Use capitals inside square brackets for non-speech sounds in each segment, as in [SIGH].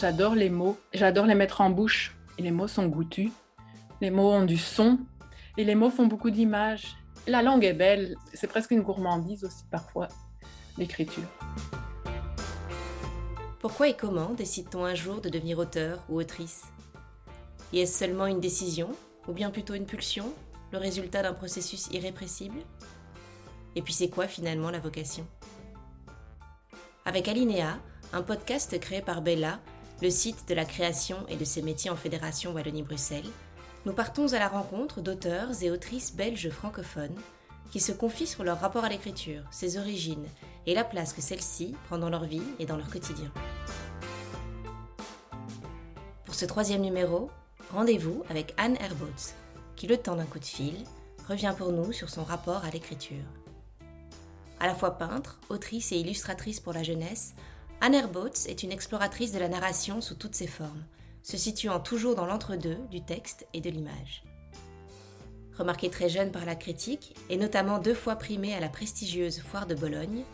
J'adore les mots, j'adore les mettre en bouche. Et les mots sont goûtus, les mots ont du son, et les mots font beaucoup d'images. La langue est belle, c'est presque une gourmandise aussi parfois, l'écriture. Pourquoi et comment décide-t-on un jour de devenir auteur ou autrice? Y est-ce seulement une décision, ou bien plutôt une pulsion, le résultat d'un processus irrépressible? Et puis c'est quoi finalement la vocation? Avec Alinéa, un podcast créé par Bella, le site de la création et de ses métiers en Fédération Wallonie-Bruxelles, nous partons à la rencontre d'auteurs et autrices belges francophones qui se confient sur leur rapport à l'écriture, ses origines et la place que celle-ci prend dans leur vie et dans leur quotidien. Pour ce troisième numéro, rendez-vous avec Anne Herbots, qui, le temps d'un coup de fil, revient pour nous sur son rapport à l'écriture. À la fois peintre, autrice et illustratrice pour la jeunesse, Anne Herbots est une exploratrice de la narration sous toutes ses formes, se situant toujours dans l'entre-deux du texte et de l'image. Remarquée très jeune par la critique, et notamment deux fois primée à la prestigieuse Foire de Bologne,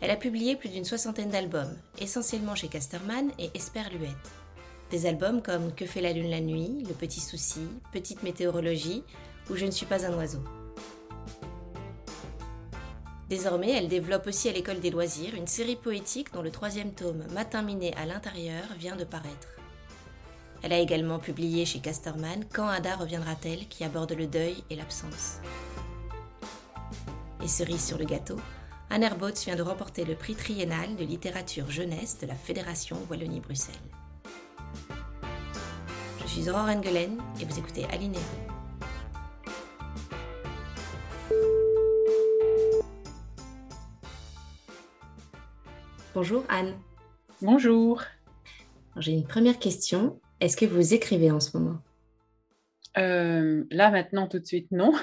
elle a publié plus d'une soixantaine d'albums, essentiellement chez Casterman et Esperluette. Des albums comme Que fait la lune la nuit, Le petit souci, Petite météorologie ou Je ne suis pas un oiseau. Désormais, elle développe aussi à l'école des loisirs une série poétique dont le troisième tome, Matin miné à l'intérieur, vient de paraître. Elle a également publié chez Casterman Quand Ada reviendra-t-elle qui aborde le deuil et l'absence. Et cerise sur le gâteau, Anne Herbots vient de remporter le prix triennal de littérature jeunesse de la Fédération Wallonie-Bruxelles. Je suis Aurore Engelen et vous écoutez Alinéa. Bonjour Anne. Bonjour. J'ai une première question. Est-ce que vous écrivez en ce moment? Euh, Là, maintenant, tout de suite, non. [LAUGHS]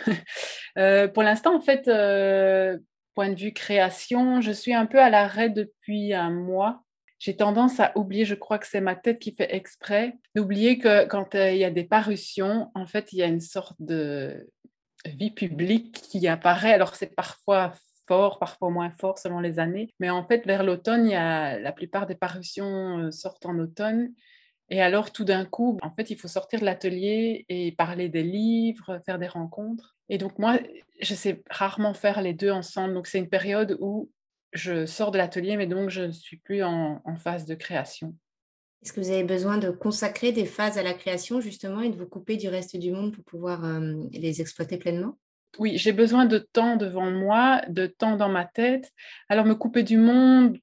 Euh, pour l'instant, en fait, euh, point de vue création, je suis un peu à l'arrêt depuis un mois. J'ai tendance à oublier, je crois que c'est ma tête qui fait exprès, d'oublier que quand il y a des parutions, en fait, il y a une sorte de vie publique qui apparaît. Alors, c'est parfois fort, parfois moins fort selon les années. Mais en fait, vers l'automne, il y a, la plupart des parutions sortent en automne. Et alors, tout d'un coup, en fait, il faut sortir de l'atelier et parler des livres, faire des rencontres. Et donc, moi, je sais rarement faire les deux ensemble. Donc, c'est une période où je sors de l'atelier, mais donc je ne suis plus en, phase de création. Est-ce que vous avez besoin de consacrer des phases à la création, justement, et de vous couper du reste du monde pour pouvoir les exploiter pleinement? Oui, j'ai besoin de temps devant moi, de temps dans ma tête. Alors, me couper du monde,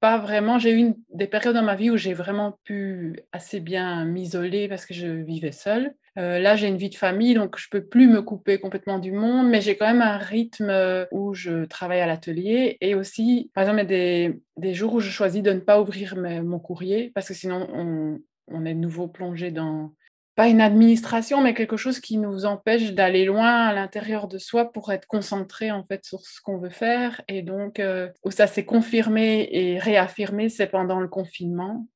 pas vraiment. J'ai eu des périodes dans ma vie où j'ai vraiment pu assez bien m'isoler parce que je vivais seule. Euh, là, j'ai une vie de famille, donc je peux plus me couper complètement du monde, mais j'ai quand même un rythme euh, où je travaille à l'atelier et aussi, par exemple, il y a des, jours où je choisis de ne pas ouvrir mon courrier parce que sinon on, on est de nouveau plongé dans pas une administration, mais quelque chose qui nous empêche d'aller loin à l'intérieur de soi pour être concentré en fait sur ce qu'on veut faire. Et donc, euh, où ça s'est confirmé et réaffirmé, c'est pendant le confinement,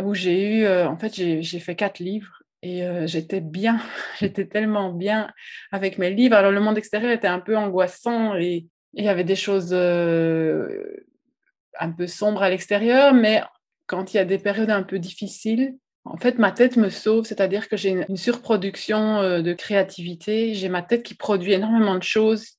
où j'ai eu, euh, en fait, j'ai fait quatre livres et euh, j'étais bien, [LAUGHS] j'étais tellement bien avec mes livres. Alors, le monde extérieur était un peu angoissant et il y avait des choses un peu sombres à l'extérieur, mais quand il y a des périodes un peu difficiles, en fait, ma tête me sauve, c'est-à-dire que j'ai une, surproduction euh, de créativité, j'ai ma tête qui produit énormément de choses,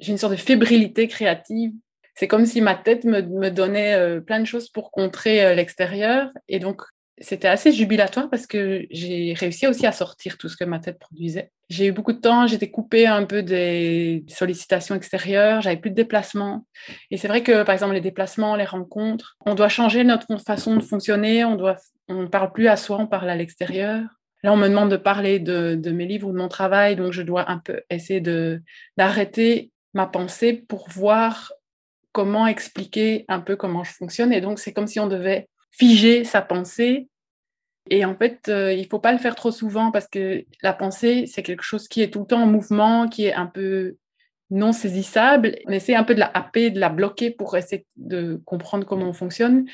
j'ai une sorte de fébrilité créative. C'est comme si ma tête me, donnait euh, plein de choses pour contrer euh, l'extérieur. Et donc, c'était assez jubilatoire parce que j'ai réussi aussi à sortir tout ce que ma tête produisait. J'ai eu beaucoup de temps, j'étais coupée un peu des sollicitations extérieures, j'avais plus de déplacements. Et c'est vrai que, par exemple, les déplacements, les rencontres, on doit changer notre façon de fonctionner, on doit, on ne parle plus à soi, on parle à l'extérieur. Là, on me demande de parler de, mes livres ou de mon travail, donc je dois un peu essayer d'arrêter ma pensée pour voir comment expliquer un peu comment je fonctionne. Et donc, c'est comme si on devait figer sa pensée. Et en fait, euh, il ne faut pas le faire trop souvent parce que la pensée, c'est quelque chose qui est tout le temps en mouvement, qui est un peu non saisissable. On essaie un peu de la happer, de la bloquer pour essayer de comprendre comment on fonctionne.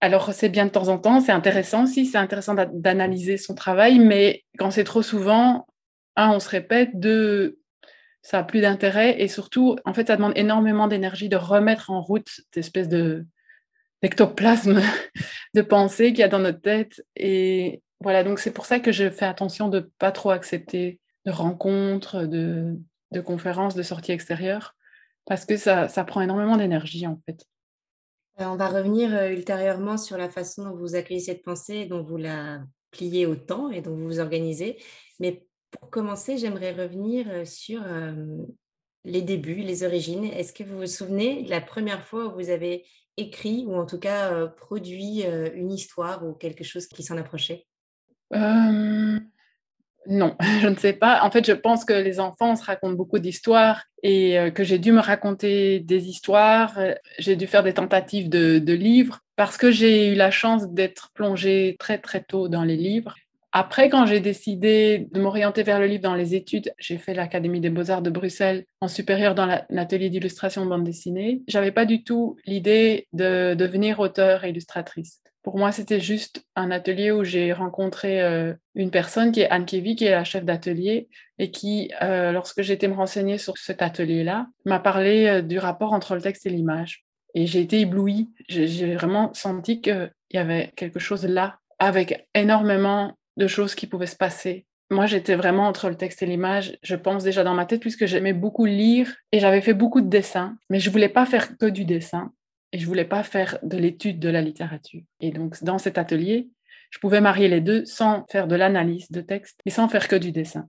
Alors, c'est bien de temps en temps, c'est intéressant aussi, c'est intéressant d'analyser son travail, mais quand c'est trop souvent, un, on se répète, deux, ça n'a plus d'intérêt, et surtout, en fait, ça demande énormément d'énergie de remettre en route cette espèce de, l'ectoplasme [LAUGHS] de pensée qu'il y a dans notre tête. Et voilà, donc c'est pour ça que je fais attention de pas trop accepter de rencontres, de, de conférences, de sorties extérieures, parce que ça, ça prend énormément d'énergie en fait. Euh, on va revenir euh, ultérieurement sur la façon dont vous accueillez cette pensée, dont vous la pliez au temps et dont vous vous organisez. Mais pour commencer, j'aimerais revenir euh, sur les débuts, les origines. Est-ce que vous vous souvenez de la première fois où vous avez écrit ou en tout cas produit une histoire ou quelque chose qui s'en approchait? Non, [LAUGHS] je ne sais pas. En fait, je pense que les enfants se racontent beaucoup d'histoires et que j'ai dû me raconter des histoires. J'ai dû faire des tentatives de, livres parce que j'ai eu la chance d'être plongée très très tôt dans les livres. Après, quand j'ai décidé de m'orienter vers le livre dans les études, j'ai fait l'Académie des beaux-arts de Bruxelles en supérieur dans l'atelier d'illustration bande dessinée. J'avais pas du tout l'idée de devenir auteur et illustratrice. Pour moi, c'était juste un atelier où j'ai rencontré euh, une personne qui est Anne Kevy, qui est la chef d'atelier, et qui, euh, lorsque j'étais me renseigner sur cet atelier-là, m'a parlé euh, du rapport entre le texte et l'image. Et j'ai été éblouie. J'ai vraiment senti qu'il y avait quelque chose là, avec énormément de choses qui pouvaient se passer. Moi, j'étais vraiment entre le texte et l'image. Je pense déjà dans ma tête, puisque j'aimais beaucoup lire et j'avais fait beaucoup de dessins, mais je voulais pas faire que du dessin et je voulais pas faire de l'étude de la littérature. Et donc, dans cet atelier, je pouvais marier les deux sans faire de l'analyse de texte et sans faire que du dessin.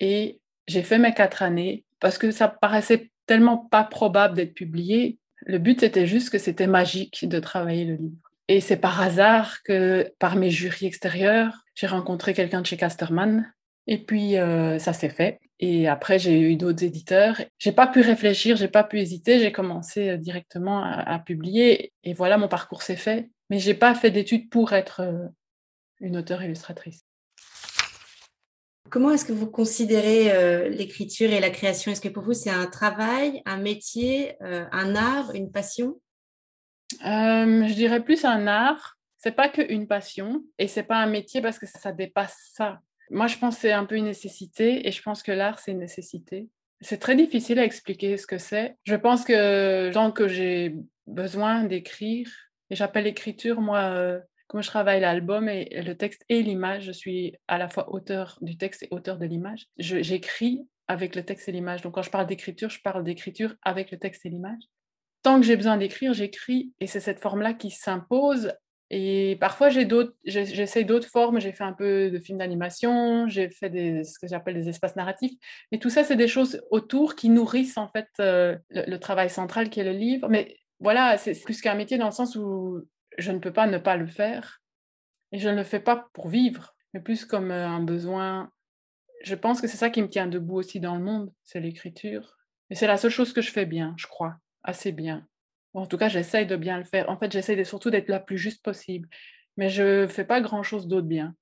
Et j'ai fait mes quatre années parce que ça paraissait tellement pas probable d'être publié. Le but, c'était juste que c'était magique de travailler le livre. Et c'est par hasard que, par mes jurys extérieurs, j'ai rencontré quelqu'un de chez Casterman. Et puis, euh, ça s'est fait. Et après, j'ai eu d'autres éditeurs. J'ai pas pu réfléchir, j'ai pas pu hésiter. J'ai commencé euh, directement à, publier. Et voilà, mon parcours s'est fait. Mais j'ai pas fait d'études pour être euh, une auteure illustratrice. Comment est-ce que vous considérez l'écriture et la création? Est-ce que pour vous, c'est un travail, un métier, un art, une passion? Je dirais plus un art. C'est pas qu'une passion et c'est pas un métier parce que ça dépasse ça. Moi, je pense que c'est un peu une nécessité et je pense que l'art, c'est une nécessité. C'est très difficile à expliquer ce que c'est. Je pense que tant que j'ai besoin d'écrire, et j'appelle l'écriture, moi, euh, je travaille l'album et le texte et l'image, je suis à la fois auteur du texte et auteur de l'image. J'écris avec le texte et l'image. Donc quand je parle d'écriture, je parle d'écriture avec le texte et l'image. Tant que j'ai besoin d'écrire, j'écris et c'est cette forme-là qui s'impose et parfois, j'essaie d'autres formes. J'ai fait un peu de films d'animation, j'ai fait ce que j'appelle des espaces narratifs. Mais tout ça, c'est des choses autour qui nourrissent en fait euh, le, travail central qui est le livre. Mais voilà, c'est plus qu'un métier dans le sens où je ne peux pas ne pas le faire. Et je ne le fais pas pour vivre, mais plus comme euh, un besoin. Je pense que c'est ça qui me tient debout aussi dans le monde, c'est l'écriture. Et c'est la seule chose que je fais bien, je crois, assez bien en tout cas, j'essaye de bien le faire. En fait, j'essaye surtout d'être la plus juste possible. Mais je ne fais pas grand-chose d'autre bien.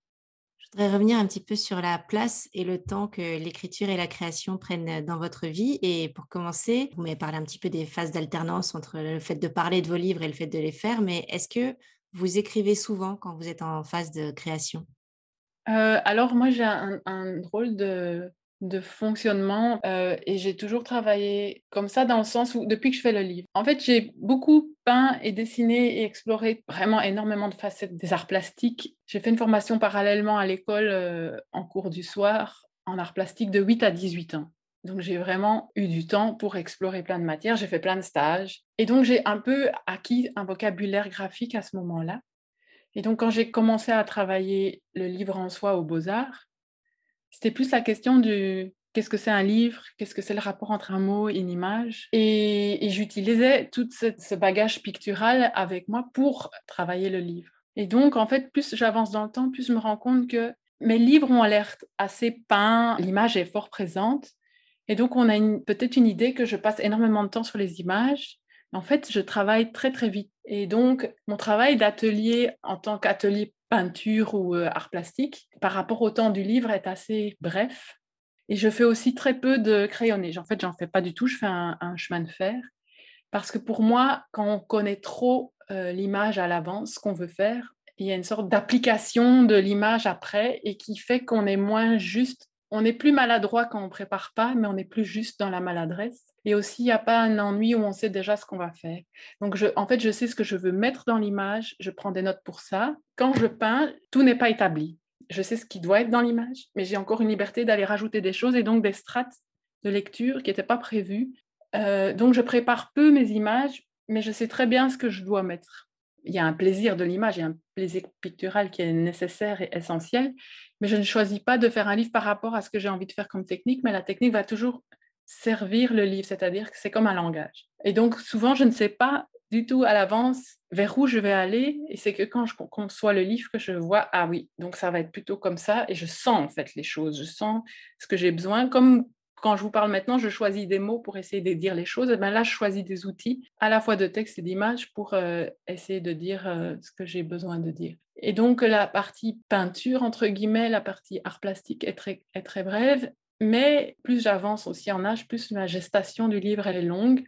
Je voudrais revenir un petit peu sur la place et le temps que l'écriture et la création prennent dans votre vie. Et pour commencer, vous m'avez parlé un petit peu des phases d'alternance entre le fait de parler de vos livres et le fait de les faire. Mais est-ce que vous écrivez souvent quand vous êtes en phase de création? Euh, Alors, moi, j'ai un, un, drôle de, de fonctionnement euh, et j'ai toujours travaillé comme ça dans le sens où depuis que je fais le livre. En fait, j'ai beaucoup peint et dessiné et exploré vraiment énormément de facettes des arts plastiques. J'ai fait une formation parallèlement à l'école euh, en cours du soir en arts plastiques de 8 à 18 ans. Donc j'ai vraiment eu du temps pour explorer plein de matières, j'ai fait plein de stages et donc j'ai un peu acquis un vocabulaire graphique à ce moment-là. Et donc quand j'ai commencé à travailler le livre en soi aux beaux-arts, c'était plus la question du qu'est-ce que c'est un livre, qu'est-ce que c'est le rapport entre un mot et une image. Et, j'utilisais tout ce, bagage pictural avec moi pour travailler le livre. Et donc, en fait, plus j'avance dans le temps, plus je me rends compte que mes livres ont l'air assez peints, l'image est fort présente. Et donc, on a peut-être une idée que je passe énormément de temps sur les images. En fait, je travaille très, très vite. Et donc, mon travail d'atelier en tant qu'atelier peinture ou euh, art plastique, par rapport au temps du livre, est assez bref. Et je fais aussi très peu de crayonnage. En fait, j'en fais pas du tout. Je fais un, chemin de fer. Parce que pour moi, quand on connaît trop euh, l'image à l'avance, qu'on veut faire, il y a une sorte d'application de l'image après et qui fait qu'on est moins juste on n'est plus maladroit quand on prépare pas, mais on est plus juste dans la maladresse. Et aussi, il n'y a pas un ennui où on sait déjà ce qu'on va faire. Donc, en fait, je sais ce que je veux mettre dans l'image, je prends des notes pour ça. Quand je peins, tout n'est pas établi. Je sais ce qui doit être dans l'image, mais j'ai encore une liberté d'aller rajouter des choses et donc des strates de lecture qui n'étaient pas prévues. Euh, donc, je prépare peu mes images, mais je sais très bien ce que je dois mettre. Il y a un plaisir de l'image, il y a un plaisir pictural qui est nécessaire et essentiel, mais je ne choisis pas de faire un livre par rapport à ce que j'ai envie de faire comme technique, mais la technique va toujours servir le livre, c'est-à-dire que c'est comme un langage. Et donc, souvent, je ne sais pas du tout à l'avance vers où je vais aller, et c'est que quand je conçois le livre que je vois, ah oui, donc ça va être plutôt comme ça, et je sens en fait les choses, je sens ce que j'ai besoin, comme quand je vous parle maintenant, je choisis des mots pour essayer de dire les choses. Et ben là, je choisis des outils à la fois de texte et d'image pour euh, essayer de dire euh, ce que j'ai besoin de dire. Et donc, la partie peinture, entre guillemets, la partie art plastique est très, est très brève. Mais plus j'avance aussi en âge, plus la gestation du livre, elle est longue.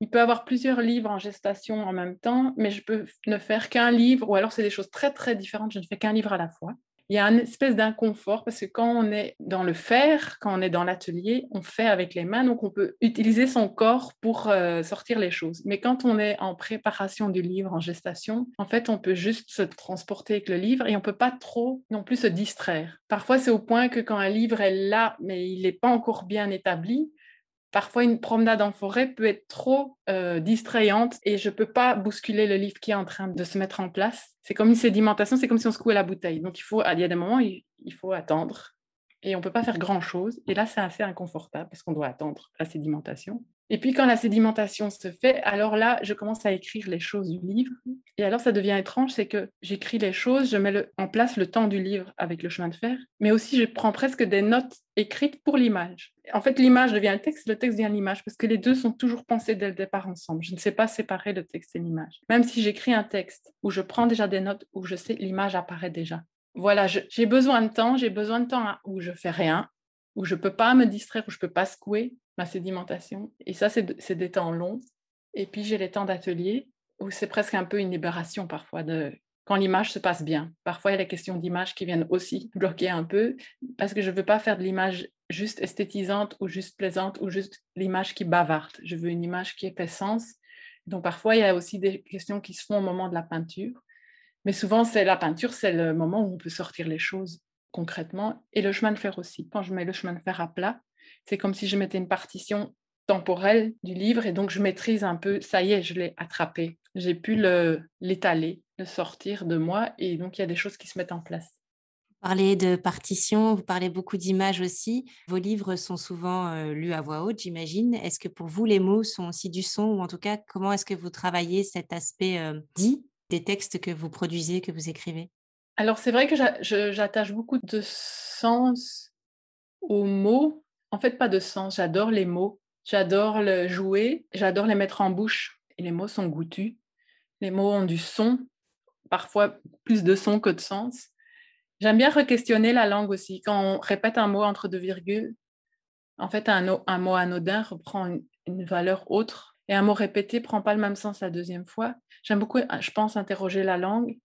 Il peut y avoir plusieurs livres en gestation en même temps, mais je peux ne faire qu'un livre, ou alors c'est des choses très très différentes, je ne fais qu'un livre à la fois il y a une espèce d'inconfort parce que quand on est dans le faire, quand on est dans l'atelier, on fait avec les mains, donc on peut utiliser son corps pour euh, sortir les choses. Mais quand on est en préparation du livre, en gestation, en fait, on peut juste se transporter avec le livre et on peut pas trop non plus se distraire. Parfois, c'est au point que quand un livre est là, mais il n'est pas encore bien établi, Parfois, une promenade en forêt peut être trop euh, distrayante et je ne peux pas bousculer le livre qui est en train de se mettre en place. C'est comme une sédimentation, c'est comme si on secouait la bouteille. Donc, il, faut, il y a des moments où il faut attendre et on ne peut pas faire grand-chose. Et là, c'est assez inconfortable parce qu'on doit attendre la sédimentation. Et puis quand la sédimentation se fait, alors là, je commence à écrire les choses du livre. Et alors ça devient étrange, c'est que j'écris les choses, je mets en place le temps du livre avec le chemin de fer, mais aussi je prends presque des notes écrites pour l'image. En fait, l'image devient le texte, le texte devient l'image, parce que les deux sont toujours pensés dès le départ ensemble. Je ne sais pas séparer le texte et l'image. Même si j'écris un texte où je prends déjà des notes, où je sais l'image apparaît déjà. Voilà, j'ai besoin de temps, j'ai besoin de temps où je fais rien, où je peux pas me distraire, où je peux pas secouer ma sédimentation. Et ça, c'est des temps longs. Et puis, j'ai les temps d'atelier où c'est presque un peu une libération parfois de quand l'image se passe bien. Parfois, il y a les questions d'image qui viennent aussi [LAUGHS] bloquer un peu parce que je veux pas faire de l'image juste esthétisante ou juste plaisante ou juste l'image qui bavarde. Je veux une image qui ait sens. Donc, parfois, il y a aussi des questions qui se font au moment de la peinture. Mais souvent, c'est la peinture, c'est le moment où on peut sortir les choses concrètement. Et le chemin de fer aussi. Quand je mets le chemin de fer à plat, c'est comme si je mettais une partition temporelle du livre et donc je maîtrise un peu, ça y est, je l'ai attrapé. J'ai pu l'étaler, le, sortir de moi et donc il y a des choses qui se mettent en place. Vous parlez de partition, vous parlez beaucoup d'images aussi. Vos livres sont souvent euh, lus à voix haute, j'imagine. Est-ce que pour vous, les mots sont aussi du son ou en tout cas, comment est-ce que vous travaillez cet aspect euh, dit? Des textes que vous produisez, que vous écrivez? Alors c'est vrai que j'attache beaucoup de sens aux mots en fait, pas de sens. J'adore les mots. J'adore le jouer. J'adore les mettre en bouche. Et les mots sont goûtus. Les mots ont du son, parfois plus de son que de sens. J'aime bien re-questionner la langue aussi. Quand on répète un mot entre deux virgules, en fait, un, mot anodin reprend une, valeur autre et un mot répété prend pas le même sens la deuxième fois. J'aime beaucoup, je pense, interroger la langue,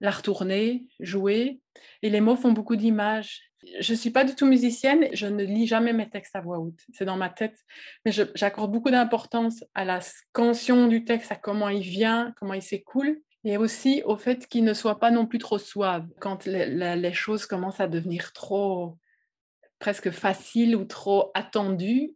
la retourner, jouer. Et les mots font beaucoup d'images je ne suis pas du tout musicienne, je ne lis jamais mes textes à voix haute, c'est dans ma tête, mais j'accorde beaucoup d'importance à la scansion du texte, à comment il vient, comment il s'écoule, et aussi au fait qu'il ne soit pas non plus trop suave. Quand les, choses commencent à devenir trop presque faciles ou trop attendues,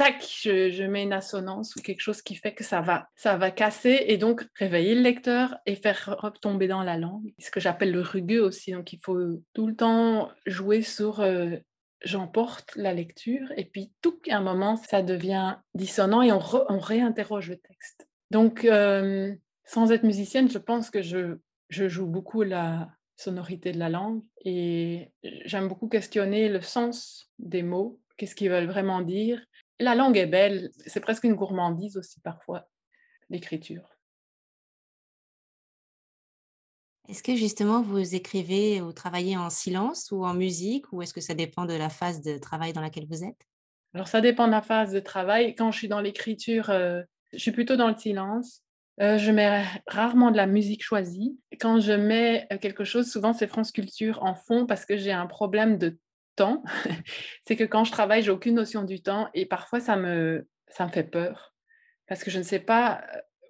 tac, je, mets une assonance ou quelque chose qui fait que ça va, ça va casser et donc réveiller le lecteur et faire retomber dans la langue. Ce que j'appelle le rugueux aussi. Donc il faut tout le temps jouer sur euh, j'emporte la lecture et puis tout à un moment ça devient dissonant et on, réinterroge le texte. Donc euh, sans être musicienne, je pense que je, je joue beaucoup la sonorité de la langue et j'aime beaucoup questionner le sens des mots qu'est-ce qu'ils veulent vraiment dire la langue est belle, c'est presque une gourmandise aussi parfois, l'écriture. Est-ce que justement vous écrivez ou travaillez en silence ou en musique ou est-ce que ça dépend de la phase de travail dans laquelle vous êtes? Alors ça dépend de la phase de travail. Quand je suis dans l'écriture, euh, je suis plutôt dans le silence. Euh, je mets rarement de la musique choisie. Quand je mets euh, quelque chose, souvent c'est France Culture en fond parce que j'ai un problème de [LAUGHS] c'est que quand je travaille, j'ai aucune notion du temps et parfois ça me, ça me fait peur parce que je ne sais pas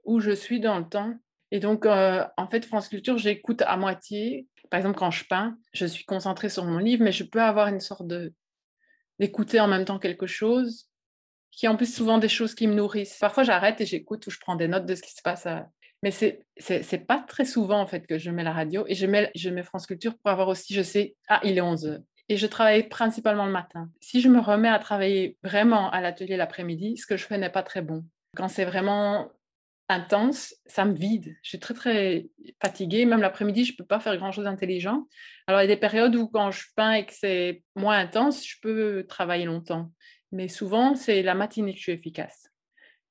où je suis dans le temps. Et donc, en fait, France Culture, j'écoute à moitié. Par exemple, quand je peins, je suis concentrée sur mon livre, mais je peux avoir une sorte d'écouter en même temps quelque chose qui en plus souvent des choses qui me nourrissent. Parfois, j'arrête et j'écoute ou je prends des notes de ce qui se passe. Mais c'est c'est pas très souvent en fait que je mets la radio et je mets, je mets France Culture pour avoir aussi, je sais, ah, il est 11 heures. Et je travaille principalement le matin. Si je me remets à travailler vraiment à l'atelier l'après-midi, ce que je fais n'est pas très bon. Quand c'est vraiment intense, ça me vide. Je suis très, très fatiguée. Même l'après-midi, je ne peux pas faire grand-chose d'intelligent. Alors, il y a des périodes où, quand je peins et que c'est moins intense, je peux travailler longtemps. Mais souvent, c'est la matinée que je suis efficace.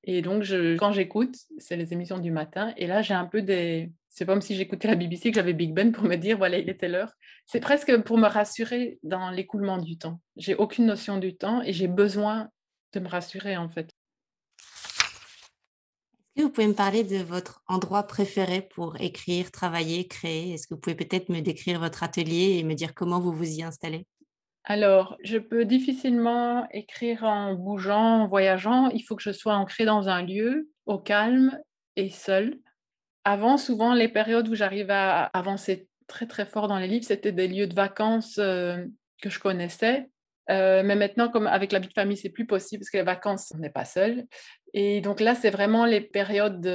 Et donc, quand j'écoute, c'est les émissions du matin. Et là, j'ai un peu des. C'est comme si j'écoutais la BBC, que j'avais Big Ben pour me dire, voilà, il était l'heure. C'est presque pour me rassurer dans l'écoulement du temps. J'ai aucune notion du temps et j'ai besoin de me rassurer, en fait. Est-ce que vous pouvez me parler de votre endroit préféré pour écrire, travailler, créer? Est-ce que vous pouvez peut-être me décrire votre atelier et me dire comment vous vous y installez? Alors, je peux difficilement écrire en bougeant, en voyageant. Il faut que je sois ancrée dans un lieu, au calme et seul. Avant, souvent, les périodes où j'arrivais à avancer très très fort dans les livres, c'était des lieux de vacances euh, que je connaissais. Euh, mais maintenant, comme avec la vie de famille, c'est plus possible parce que les vacances, on n'est pas seul. Et donc là, c'est vraiment les périodes,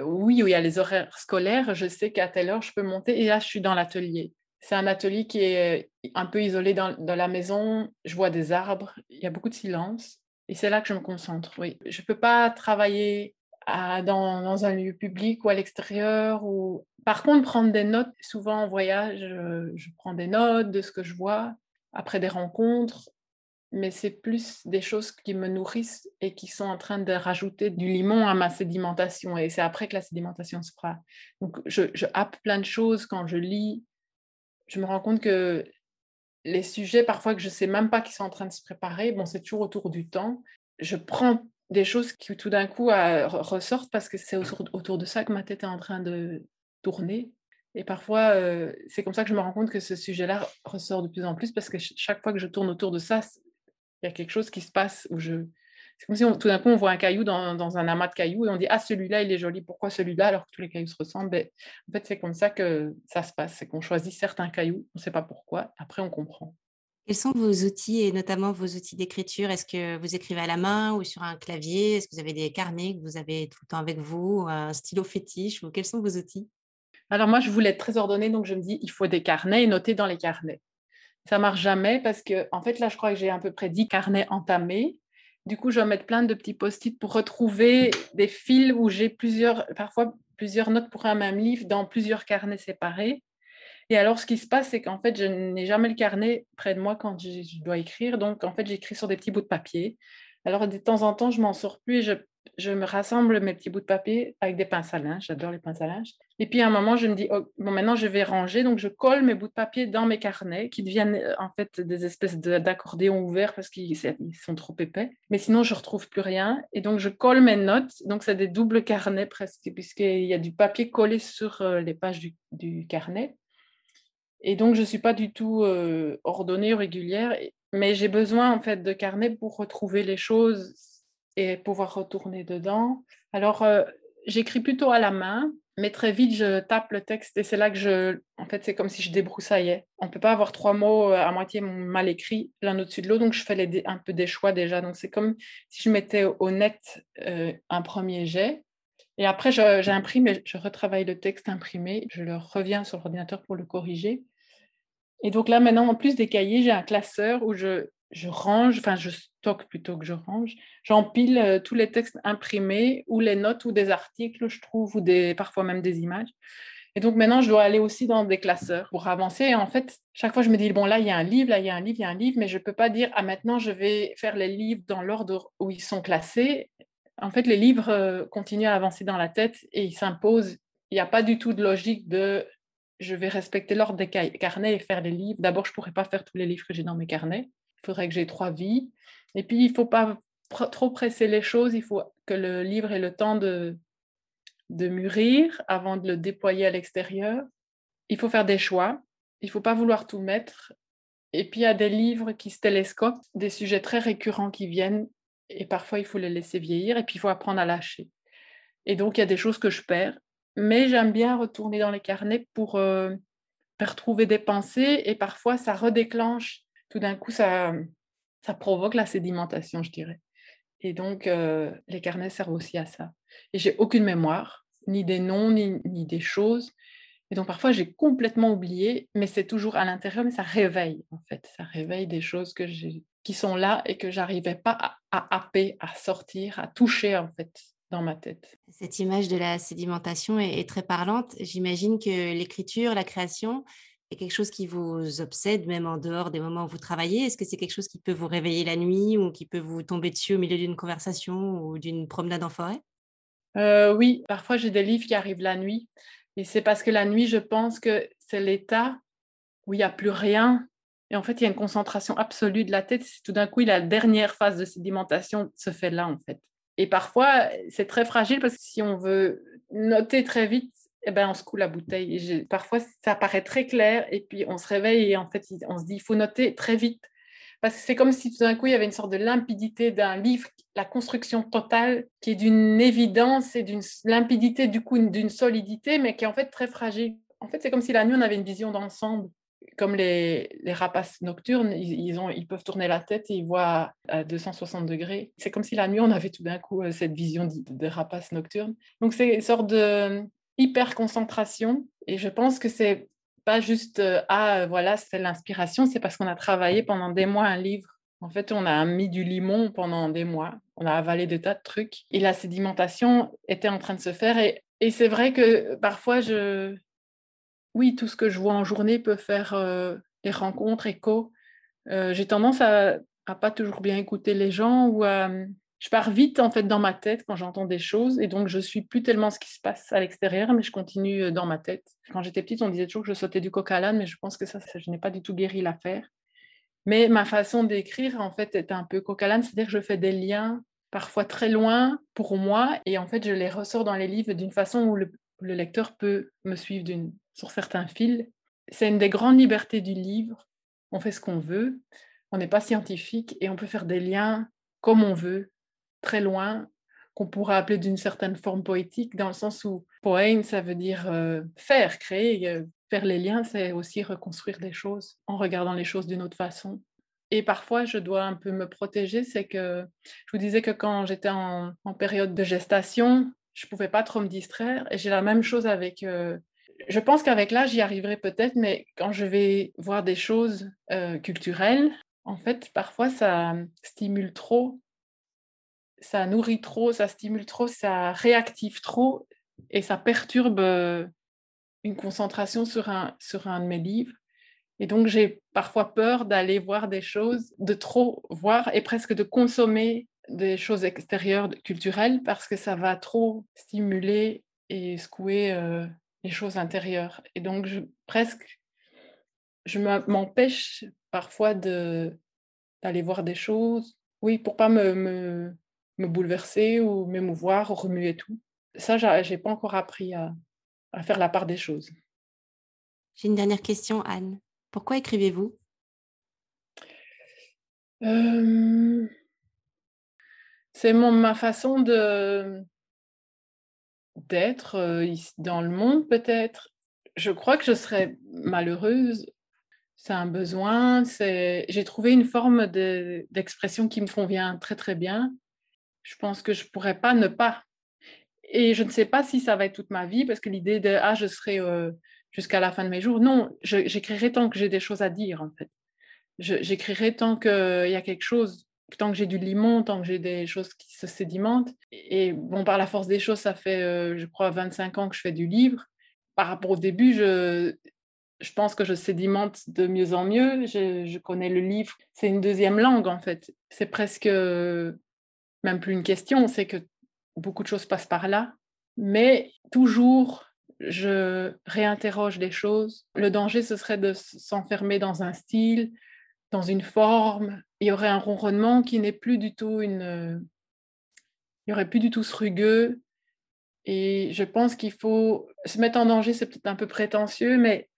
oui, où il y a les horaires scolaires. Je sais qu'à telle heure, je peux monter et là, je suis dans l'atelier. C'est un atelier qui est un peu isolé dans, la maison. Je vois des arbres, il y a beaucoup de silence. Et c'est là que je me concentre, oui. Je ne peux pas travailler dans, un lieu public ou à l'extérieur. Ou... Par contre, prendre des notes, souvent en voyage, je, prends des notes de ce que je vois après des rencontres. Mais c'est plus des choses qui me nourrissent et qui sont en train de rajouter du limon à ma sédimentation. Et c'est après que la sédimentation se fera. Donc, je, je happe plein de choses quand je lis je me rends compte que les sujets, parfois que je ne sais même pas qu'ils sont en train de se préparer, bon, c'est toujours autour du temps. Je prends des choses qui tout d'un coup ressortent parce que c'est autour, de ça que ma tête est en train de tourner. Et parfois, euh, c'est comme ça que je me rends compte que ce sujet-là ressort de plus en plus parce que chaque fois que je tourne autour de ça, il y a quelque chose qui se passe où je, c'est comme si tout d'un coup on voit un caillou dans, un amas de cailloux et on dit Ah, celui-là, il est joli, pourquoi celui-là alors que tous les cailloux se ressemblent ben, En fait, c'est comme ça que ça se passe c'est qu'on choisit certains cailloux, on ne sait pas pourquoi, après on comprend. Quels sont vos outils et notamment vos outils d'écriture? Est-ce que vous écrivez à la main ou sur un clavier? Est-ce que vous avez des carnets que vous avez tout le temps avec vous Un stylo fétiche Quels sont vos outils? Alors moi, je voulais être très ordonnée, donc je me dis il faut des carnets et noter dans les carnets. Ça marche jamais parce que, en fait, là, je crois que j'ai à peu près 10 carnets entamés du coup, je vais mettre plein de petits post-it pour retrouver des fils où j'ai plusieurs, parfois plusieurs notes pour un même livre dans plusieurs carnets séparés. Et alors, ce qui se passe, c'est qu'en fait, je n'ai jamais le carnet près de moi quand je, dois écrire. Donc, en fait, j'écris sur des petits bouts de papier. Alors, de temps en temps, je m'en sors plus et je me rassemble mes petits bouts de papier avec des pinces à linge. J'adore les pinces à linge. Et puis à un moment, je me dis, oh, bon, maintenant je vais ranger. Donc je colle mes bouts de papier dans mes carnets qui deviennent euh, en fait des espèces d'accordéons ouverts parce qu'ils sont trop épais. Mais sinon, je retrouve plus rien. Et donc je colle mes notes. Donc c'est des doubles carnets presque, puisqu'il y a du papier collé sur euh, les pages du, carnet. Et donc je ne suis pas du tout euh, ordonnée ou régulière. Mais j'ai besoin en fait de carnets pour retrouver les choses et pouvoir retourner dedans. Alors, euh, j'écris plutôt à la main, mais très vite, je tape le texte et c'est là que je... En fait, c'est comme si je débroussaillais. On ne peut pas avoir trois mots euh, à moitié mal écrits l'un au-dessus de l'autre, donc je fais les, un peu des choix déjà. Donc, c'est comme si je mettais au net un premier jet. Et après, j'imprime et je retravaille le texte imprimé. Je le reviens sur l'ordinateur pour le corriger. Et donc là, maintenant, en plus des cahiers, j'ai un classeur où je, je range, enfin je stocke plutôt que je range, j'empile euh, tous les textes imprimés ou les notes ou des articles, je trouve, ou des, parfois même des images. Et donc maintenant, je dois aller aussi dans des classeurs pour avancer. Et en fait, chaque fois, je me dis, bon, là, il y a un livre, là, il y a un livre, il y a un livre, mais je ne peux pas dire, ah, maintenant, je vais faire les livres dans l'ordre où ils sont classés. En fait, les livres euh, continuent à avancer dans la tête et ils s'imposent. Il n'y a pas du tout de logique de je vais respecter l'ordre des carnets et faire les livres. D'abord, je ne pourrais pas faire tous les livres que j'ai dans mes carnets il faudrait que j'ai trois vies. Et puis, il ne faut pas trop presser les choses, il faut que le livre ait le temps de, de mûrir avant de le déployer à l'extérieur. Il faut faire des choix, il ne faut pas vouloir tout mettre. Et puis il y a des livres qui se télescopent, des sujets très récurrents qui viennent, et parfois il faut les laisser vieillir, et puis il faut apprendre à lâcher. Et donc il y a des choses que je perds, mais j'aime bien retourner dans les carnets pour euh, retrouver des pensées, et parfois ça redéclenche, tout d'un coup ça, provoque la sédimentation, je dirais. Et donc euh, les carnets servent aussi à ça. Et j'ai aucune mémoire, ni des noms, ni, des choses. Et donc parfois j'ai complètement oublié, mais c'est toujours à l'intérieur, mais ça réveille en fait, ça réveille des choses qui sont là et que j'arrivais pas à, happer, à sortir, à toucher en fait dans ma tête. Cette image de la sédimentation est, très parlante. J'imagine que l'écriture, la création est quelque chose qui vous obsède même en dehors des moments où vous travaillez. Est-ce que c'est quelque chose qui peut vous réveiller la nuit ou qui peut vous tomber dessus au milieu d'une conversation ou d'une promenade en forêt? Euh, Oui, parfois j'ai des livres qui arrivent la nuit et c'est parce que la nuit, je pense que c'est l'état où il n'y a plus rien. Et en fait, il y a une concentration absolue de la tête. Tout d'un coup, la dernière phase de sédimentation se fait là, en fait. Et parfois, c'est très fragile parce que si on veut noter très vite, eh ben, on se coule la bouteille. parfois, ça paraît très clair et puis on se réveille et en fait, on se dit, il faut noter très vite. Parce que c'est comme si tout d'un coup, il y avait une sorte de limpidité d'un livre, la construction totale, qui est d'une évidence et d'une limpidité, du coup, d'une solidité, mais qui est en fait très fragile. En fait, c'est comme si la nuit, on avait une vision d'ensemble. Comme les, rapaces nocturnes, ils, peuvent tourner la tête et ils voient à 260 degrés. C'est comme si la nuit, on avait tout d'un coup euh, cette vision des rapaces nocturnes. Donc, c'est une sorte de hyper concentration. Et je pense que c'est pas juste ah voilà c'est l'inspiration, c'est parce qu'on a travaillé pendant des mois un livre. En fait, on a mis du limon pendant des mois, on a avalé des tas de trucs et la sédimentation était en train de se faire et c'est vrai que parfois je oui tout ce que je vois en journée peut faire des rencontres écho. J'ai tendance à, à pas toujours bien écouter les gens ou à je pars vite en fait dans ma tête quand j'entends des choses et donc je suis plus tellement ce qui se passe à l'extérieur, mais je continue euh, dans ma tête. Quand j'étais petite, on disait toujours que je sautais du coq à l'âne, mais je pense que ça, je n'ai pas du tout guéri l'affaire. Mais ma façon d'écrire en fait est un peu coq à l'âne, c'est-à-dire que je fais des liens parfois très loin pour moi et en fait je les ressors dans les livres d'une façon où le, le lecteur peut me suivre sur certains fils. C'est une des grandes libertés du livre. On fait ce qu'on veut, on n'est pas scientifique et on peut faire des liens comme on veut très loin, qu'on pourrait appeler d'une certaine forme poétique, dans le sens où poème, ça veut dire euh, faire, créer. Euh, faire les liens, c'est aussi reconstruire des choses en regardant les choses d'une autre façon. Et parfois, je dois un peu me protéger. C'est que je vous disais que quand j'étais en, période de gestation, je pouvais pas trop me distraire. Et j'ai la même chose avec. Euh, je pense qu'avec l'âge, j'y arriverai peut-être, mais quand je vais voir des choses culturelles, en fait, parfois, ça stimule trop ça nourrit trop, ça stimule trop, ça réactive trop et ça perturbe euh, une concentration sur un, sur un de mes livres. Et donc, j'ai parfois peur d'aller voir des choses, de trop voir et presque de consommer des choses extérieures, culturelles, parce que ça va trop stimuler et secouer euh, les choses intérieures. Et donc, je, presque, je m'empêche parfois d'aller voir des choses, oui, pour pas me, me bouleverser ou m'émouvoir, remuer tout. Ça, je n'ai pas encore appris à, faire la part des choses. J'ai une dernière question, Anne. Pourquoi écrivez-vous? C'est ma façon de d'être euh, dans le monde, peut-être. Je crois que je serais malheureuse. C'est un besoin. J'ai trouvé une forme d'expression qui me convient très très bien je pense que je pourrais pas ne pas. Et je ne sais pas si ça va être toute ma vie, parce que l'idée de ah, je serai euh, jusqu'à la fin de mes jours, non, j'écrirai tant que j'ai des choses à dire, en fait. J'écrirai tant qu'il y a quelque chose, tant que j'ai du limon, tant que j'ai des choses qui se sédimentent. Et bon, par la force des choses, ça fait, euh, je crois, 25 ans que je fais du livre. Par rapport au début, je, je pense que je sédimente de mieux en mieux. Je, je connais le livre. C'est une deuxième langue, en fait. C'est presque même plus une question, c'est que beaucoup de choses passent par là, mais toujours je réinterroge les choses. Le danger, ce serait de s'enfermer dans un style, dans une forme. Il y aurait un ronronnement qui n'est plus du tout une... Il n'y aurait plus du tout ce rugueux. Et je pense qu'il faut se mettre en danger, c'est peut-être un peu prétentieux, mais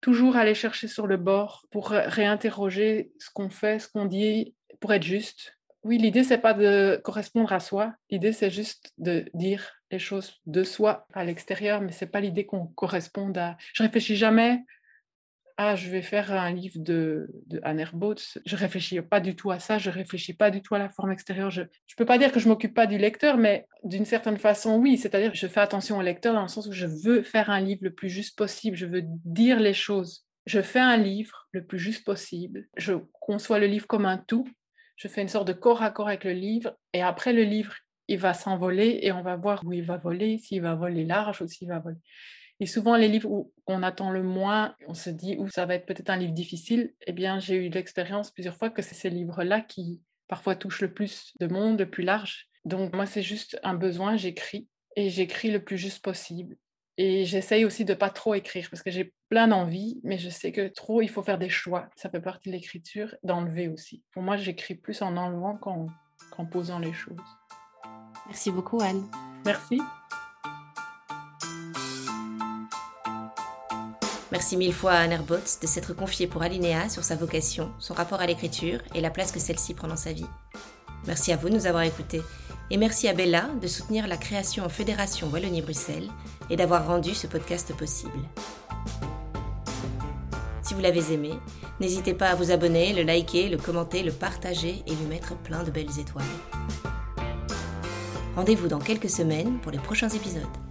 toujours aller chercher sur le bord pour réinterroger ce qu'on fait, ce qu'on dit, pour être juste. Oui, l'idée, c'est pas de correspondre à soi. L'idée, c'est juste de dire les choses de soi à l'extérieur, mais c'est pas l'idée qu'on corresponde à. Je réfléchis jamais ah, je vais faire un livre de, de Anne Je réfléchis pas du tout à ça, je réfléchis pas du tout à la forme extérieure. Je ne peux pas dire que je m'occupe pas du lecteur, mais d'une certaine façon, oui. C'est-à-dire que je fais attention au lecteur dans le sens où je veux faire un livre le plus juste possible. Je veux dire les choses. Je fais un livre le plus juste possible. Je conçois le livre comme un tout. Je fais une sorte de corps à corps avec le livre. Et après le livre, il va s'envoler et on va voir où il va voler, s'il va voler large ou s'il va voler. Et souvent, les livres où on attend le moins, on se dit, où ça va être peut-être un livre difficile, eh bien, j'ai eu l'expérience plusieurs fois que c'est ces livres-là qui parfois touchent le plus de monde, le plus large. Donc, moi, c'est juste un besoin, j'écris et j'écris le plus juste possible. Et j'essaye aussi de pas trop écrire parce que j'ai plein d'envie, mais je sais que trop, il faut faire des choix. Ça fait partie de l'écriture, d'enlever aussi. Pour moi, j'écris plus en enlevant qu'en posant les choses. Merci beaucoup, Anne. Merci. Merci mille fois à Anne de s'être confiée pour Alinéa sur sa vocation, son rapport à l'écriture et la place que celle-ci prend dans sa vie. Merci à vous de nous avoir écoutés. Et merci à Bella de soutenir la création en Fédération Wallonie-Bruxelles et d'avoir rendu ce podcast possible. Si vous l'avez aimé, n'hésitez pas à vous abonner, le liker, le commenter, le partager et lui mettre plein de belles étoiles. Rendez-vous dans quelques semaines pour les prochains épisodes.